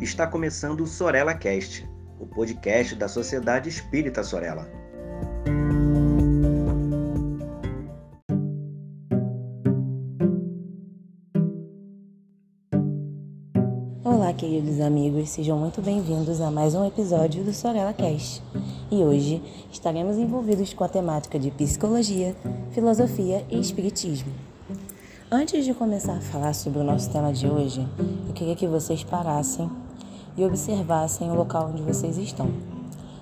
está começando o Sorella Cast, o podcast da Sociedade Espírita Sorella. Olá, queridos amigos, sejam muito bem-vindos a mais um episódio do Sorella Cast. E hoje estaremos envolvidos com a temática de psicologia, filosofia e espiritismo. Antes de começar a falar sobre o nosso tema de hoje, eu queria que vocês parassem e observassem o local onde vocês estão.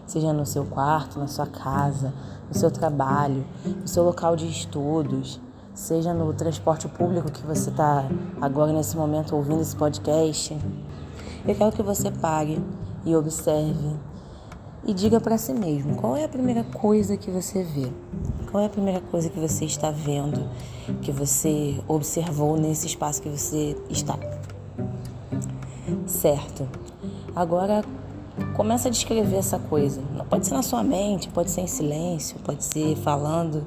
Seja no seu quarto, na sua casa, no seu trabalho, no seu local de estudos, seja no transporte público que você está agora nesse momento ouvindo esse podcast. Eu quero que você pare e observe e diga para si mesmo qual é a primeira coisa que você vê. Qual é a primeira coisa que você está vendo, que você observou nesse espaço que você está? Certo. Agora começa a descrever essa coisa. Não pode ser na sua mente, pode ser em silêncio, pode ser falando.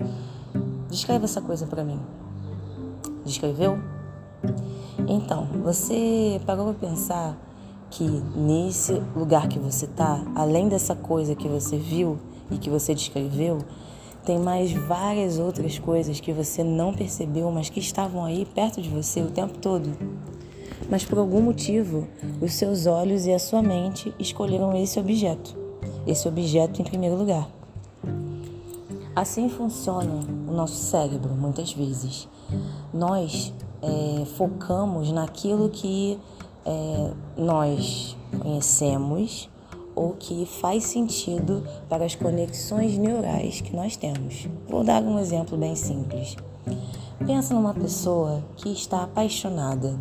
Descreve essa coisa para mim. Descreveu? Então, você parou para pensar que nesse lugar que você está, além dessa coisa que você viu e que você descreveu, tem mais várias outras coisas que você não percebeu, mas que estavam aí perto de você o tempo todo. Mas por algum motivo, os seus olhos e a sua mente escolheram esse objeto, esse objeto em primeiro lugar. Assim funciona o nosso cérebro, muitas vezes. Nós é, focamos naquilo que é, nós conhecemos ou que faz sentido para as conexões neurais que nós temos. Vou dar um exemplo bem simples. Pensa numa pessoa que está apaixonada,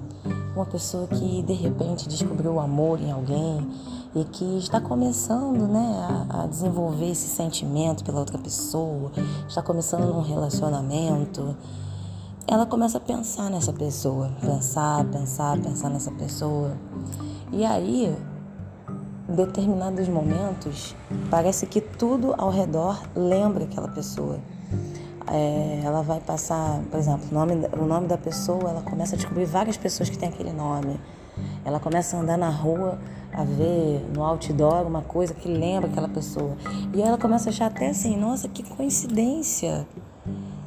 uma pessoa que de repente descobriu o amor em alguém e que está começando né, a, a desenvolver esse sentimento pela outra pessoa, está começando num relacionamento ela começa a pensar nessa pessoa, pensar, pensar, pensar nessa pessoa. E aí, em determinados momentos, parece que tudo ao redor lembra aquela pessoa. É, ela vai passar, por exemplo, o nome, o nome da pessoa, ela começa a descobrir várias pessoas que têm aquele nome. Ela começa a andar na rua, a ver no outdoor uma coisa que lembra aquela pessoa. E ela começa a achar até assim, nossa, que coincidência.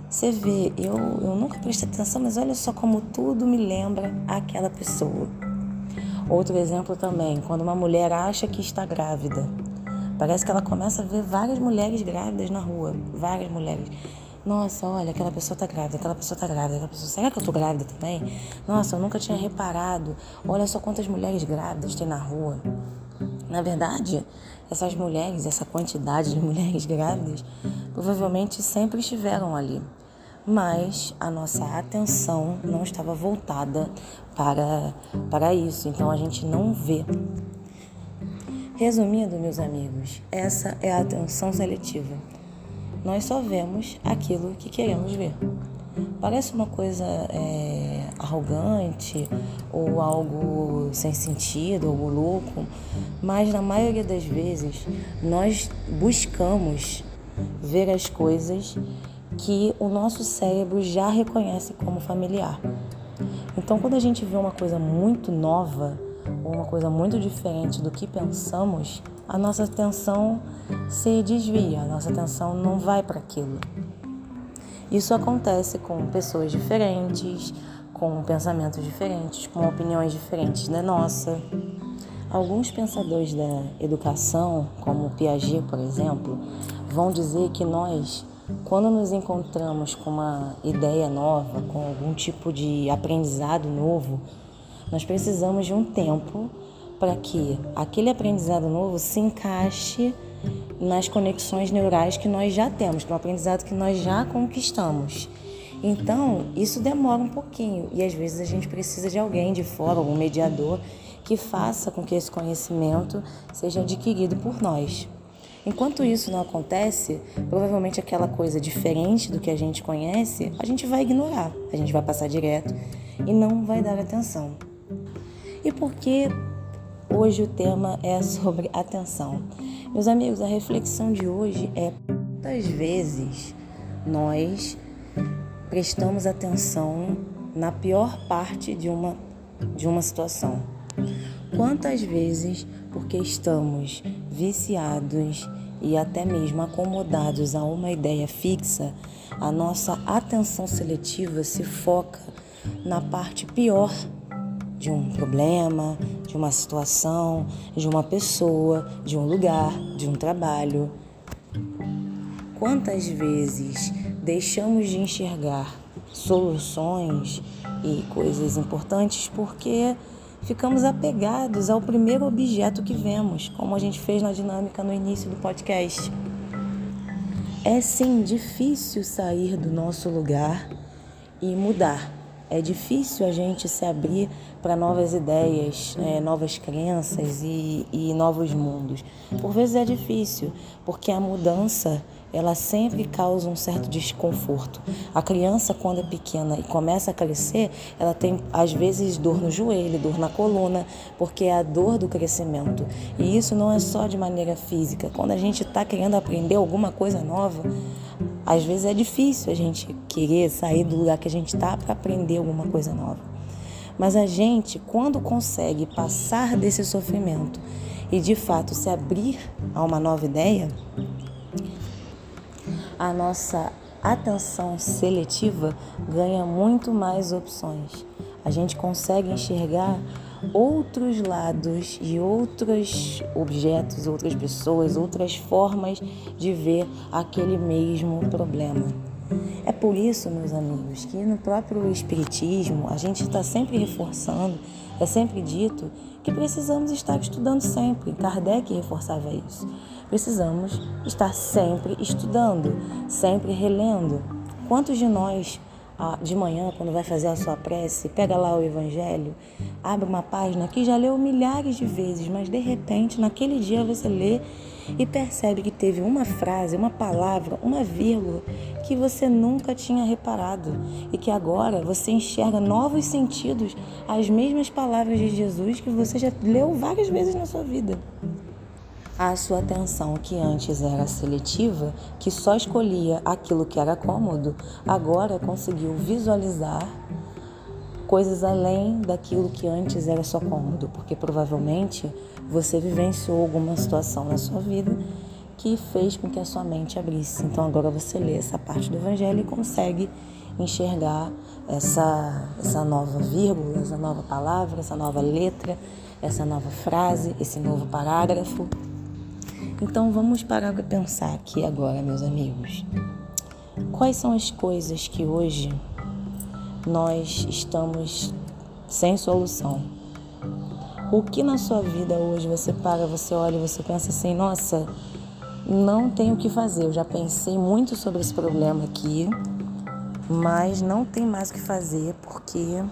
Você vê, eu, eu nunca prestei atenção, mas olha só como tudo me lembra aquela pessoa. Outro exemplo também, quando uma mulher acha que está grávida. Parece que ela começa a ver várias mulheres grávidas na rua. Várias mulheres. Nossa, olha, aquela pessoa está grávida, aquela pessoa está grávida, aquela pessoa. Será que eu estou grávida também? Nossa, eu nunca tinha reparado. Olha só quantas mulheres grávidas tem na rua. Na verdade, essas mulheres, essa quantidade de mulheres grávidas, provavelmente sempre estiveram ali mas a nossa atenção não estava voltada para, para isso, então a gente não vê. Resumindo, meus amigos, essa é a atenção seletiva. Nós só vemos aquilo que queremos ver. Parece uma coisa é, arrogante ou algo sem sentido, algo louco, mas na maioria das vezes nós buscamos ver as coisas que o nosso cérebro já reconhece como familiar. Então, quando a gente vê uma coisa muito nova ou uma coisa muito diferente do que pensamos, a nossa atenção se desvia, a nossa atenção não vai para aquilo. Isso acontece com pessoas diferentes, com pensamentos diferentes, com opiniões diferentes da nossa. Alguns pensadores da educação, como Piaget, por exemplo, vão dizer que nós quando nos encontramos com uma ideia nova, com algum tipo de aprendizado novo, nós precisamos de um tempo para que aquele aprendizado novo se encaixe nas conexões neurais que nós já temos, no aprendizado que nós já conquistamos. Então, isso demora um pouquinho e às vezes a gente precisa de alguém de fora, algum mediador, que faça com que esse conhecimento seja adquirido por nós. Enquanto isso não acontece, provavelmente aquela coisa diferente do que a gente conhece, a gente vai ignorar, a gente vai passar direto e não vai dar atenção. E por que hoje o tema é sobre atenção? Meus amigos, a reflexão de hoje é quantas vezes nós prestamos atenção na pior parte de uma, de uma situação. Quantas vezes, porque estamos viciados e até mesmo acomodados a uma ideia fixa, a nossa atenção seletiva se foca na parte pior de um problema, de uma situação, de uma pessoa, de um lugar, de um trabalho. Quantas vezes deixamos de enxergar soluções e coisas importantes porque ficamos apegados ao primeiro objeto que vemos, como a gente fez na dinâmica no início do podcast. É sim difícil sair do nosso lugar e mudar. É difícil a gente se abrir para novas ideias, é, novas crenças e, e novos mundos. Por vezes é difícil, porque a mudança ela sempre causa um certo desconforto. A criança, quando é pequena e começa a crescer, ela tem às vezes dor no joelho, dor na coluna, porque é a dor do crescimento. E isso não é só de maneira física. Quando a gente está querendo aprender alguma coisa nova, às vezes é difícil a gente querer sair do lugar que a gente está para aprender alguma coisa nova. Mas a gente, quando consegue passar desse sofrimento e de fato se abrir a uma nova ideia, a nossa atenção seletiva ganha muito mais opções. A gente consegue enxergar outros lados e outros objetos, outras pessoas, outras formas de ver aquele mesmo problema. É por isso, meus amigos, que no próprio Espiritismo a gente está sempre reforçando, é sempre dito que precisamos estar estudando sempre. Kardec reforçava isso. Precisamos estar sempre estudando, sempre relendo. Quantos de nós, de manhã, quando vai fazer a sua prece, pega lá o Evangelho, abre uma página que já leu milhares de vezes, mas de repente, naquele dia você lê e percebe que teve uma frase, uma palavra, uma vírgula que você nunca tinha reparado e que agora você enxerga novos sentidos às mesmas palavras de Jesus que você já leu várias vezes na sua vida. A sua atenção, que antes era seletiva, que só escolhia aquilo que era cômodo, agora conseguiu visualizar coisas além daquilo que antes era só cômodo, porque provavelmente você vivenciou alguma situação na sua vida que fez com que a sua mente abrisse. Então agora você lê essa parte do evangelho e consegue enxergar essa, essa nova vírgula, essa nova palavra, essa nova letra, essa nova frase, esse novo parágrafo. Então vamos parar para pensar aqui agora, meus amigos. Quais são as coisas que hoje nós estamos sem solução. O que na sua vida hoje você para, você olha e você pensa assim: nossa, não tenho o que fazer. Eu já pensei muito sobre esse problema aqui, mas não tem mais o que fazer porque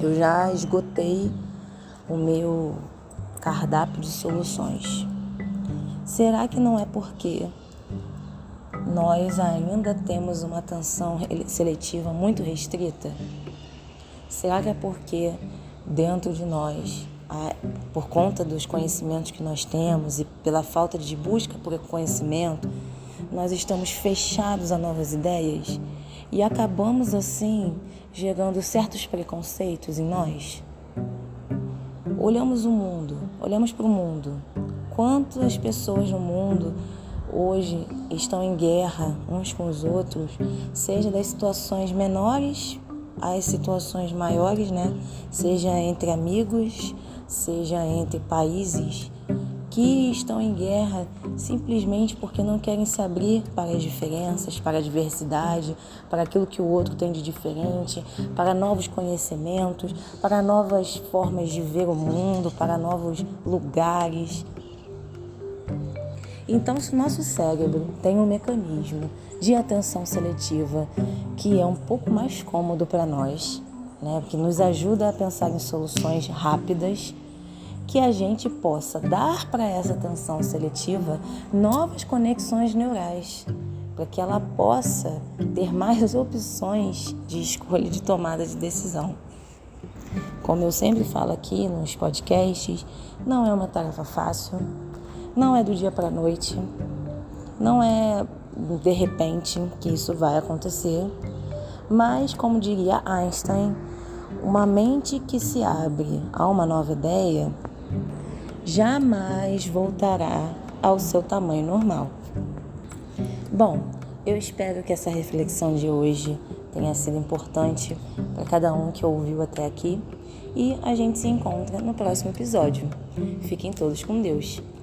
eu já esgotei o meu cardápio de soluções. Será que não é porque nós ainda temos uma atenção seletiva muito restrita? Será que é porque dentro de nós, por conta dos conhecimentos que nós temos e pela falta de busca por conhecimento, nós estamos fechados a novas ideias e acabamos assim gerando certos preconceitos em nós? Olhamos o mundo, olhamos para o mundo. Quantas pessoas no mundo hoje estão em guerra uns com os outros, seja das situações menores às situações maiores, né? Seja entre amigos, seja entre países que estão em guerra simplesmente porque não querem se abrir para as diferenças, para a diversidade, para aquilo que o outro tem de diferente, para novos conhecimentos, para novas formas de ver o mundo, para novos lugares. Então, se o nosso cérebro tem um mecanismo de atenção seletiva que é um pouco mais cômodo para nós, né, que nos ajuda a pensar em soluções rápidas, que a gente possa dar para essa atenção seletiva novas conexões neurais, para que ela possa ter mais opções de escolha de tomada de decisão. Como eu sempre falo aqui nos podcasts, não é uma tarefa fácil, não é do dia para a noite, não é de repente que isso vai acontecer, mas como diria Einstein, Uma mente que se abre a uma nova ideia jamais voltará ao seu tamanho normal. Bom, eu espero que essa reflexão de hoje tenha sido importante para cada um que ouviu até aqui e a gente se encontra no próximo episódio. Fiquem todos com Deus.